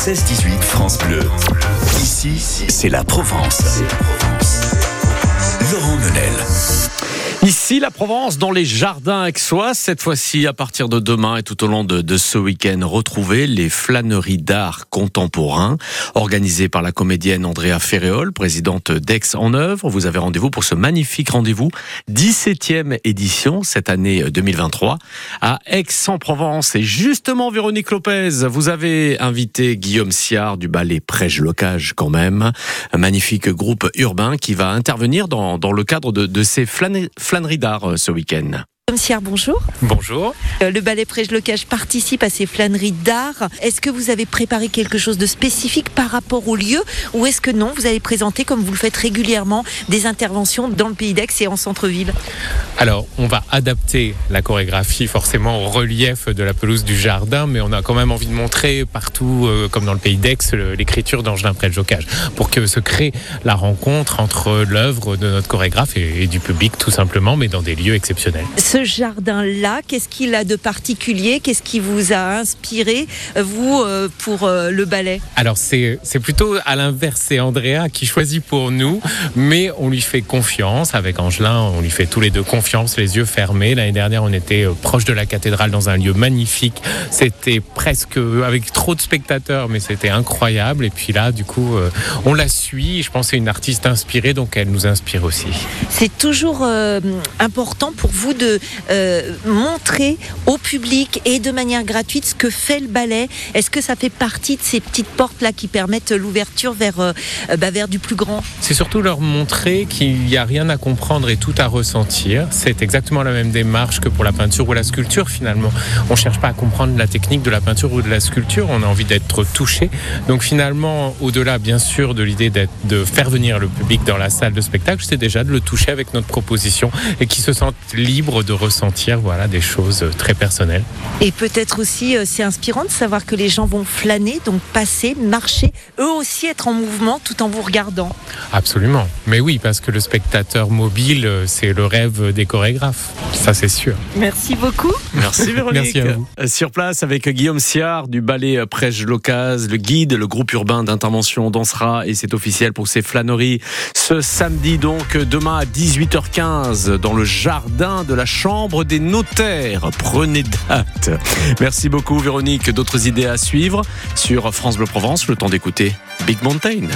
16-18 France Bleu. Ici, c'est la Provence. Laurent Menel. Ici, la Provence, dans les jardins aixois, cette fois-ci, à partir de demain et tout au long de, ce week-end, retrouvez les flâneries d'art contemporain, organisées par la comédienne Andrea Ferréol, présidente d'Aix en œuvre. Vous avez rendez-vous pour ce magnifique rendez-vous, 17e édition, cette année 2023, à Aix-en-Provence. Et justement, Véronique Lopez, vous avez invité Guillaume Siard du ballet Prège Locage, quand même, un magnifique groupe urbain qui va intervenir dans, le cadre de ces flâneries flânerie d'art euh, ce week-end. Monsieur, bonjour. Bonjour. Euh, Le ballet Prège Locage participe à ces flâneries d'art. Est-ce que vous avez préparé quelque chose de spécifique par rapport au lieu ou est-ce que non, vous allez présenter, comme vous le faites régulièrement, des interventions dans le pays d'Aix et en centre-ville? Alors, on va adapter la chorégraphie forcément au relief de la pelouse du jardin, mais on a quand même envie de montrer partout, euh, comme dans le pays d'Aix, l'écriture d'Angelin Prège Locage, pour que se crée la rencontre entre l'œuvre de notre chorégraphe et, et du public, tout simplement, mais dans des lieux exceptionnels. Ce jardin-là, qu'est-ce qu'il a de particulier? Qu'est-ce qui vous a inspiré, vous, euh, pour euh, le ballet? Alors, c'est c'est plutôt à l'inverse, c'est Andrea qui choisit pour nous, mais on lui fait confiance. Avec Angelin, on lui fait tous les deux confiance, les yeux fermés. L'année dernière, on était euh, proche de la cathédrale dans un lieu magnifique. C'était presque euh, avec trop de spectateurs, mais c'était incroyable. Et puis là, du coup, euh, on la suit. Je pense que c'est une artiste inspirée, donc elle nous inspire aussi. C'est toujours euh, important pour vous de euh, montrer au public et de manière gratuite ce que fait le ballet. Est-ce que ça fait partie de ces petites portes-là qui permettent l'ouverture vers, euh, bah, vers du plus grand? C'est surtout leur montrer qu'il n'y a rien à comprendre et tout à ressentir. C'est exactement la même démarche que pour la peinture ou la sculpture finalement. On ne cherche pas à comprendre la technique de la peinture ou de la sculpture, on a envie d'être touché. Donc finalement, au-delà bien sûr de l'idée de faire venir le public dans la salle de spectacle, c'est déjà de le toucher avec notre proposition et qu'ils se sentent libres de ressentir voilà, des choses très personnelles. Et peut-être aussi, euh, c'est inspirant de savoir que les gens vont flâner, donc passer, marcher, eux aussi être en mouvement tout en vous regardant. Absolument. Mais oui, parce que le spectateur mobile, euh, c'est le rêve des chorégraphes. Ça c'est sûr. Merci beaucoup. Merci Véronique. Merci à vous. Euh, Sur place avec Guillaume Siard du ballet Prège Locase, le guide, le groupe urbain d'intervention dansera et c'est officiel pour ces flâneries ce samedi donc demain à 18h15 dans le jardin de la chambre des notaires. Prenez date. Merci beaucoup Véronique. D'autres idées à suivre sur France Bleu Provence, le temps d'écouter Big Mountain.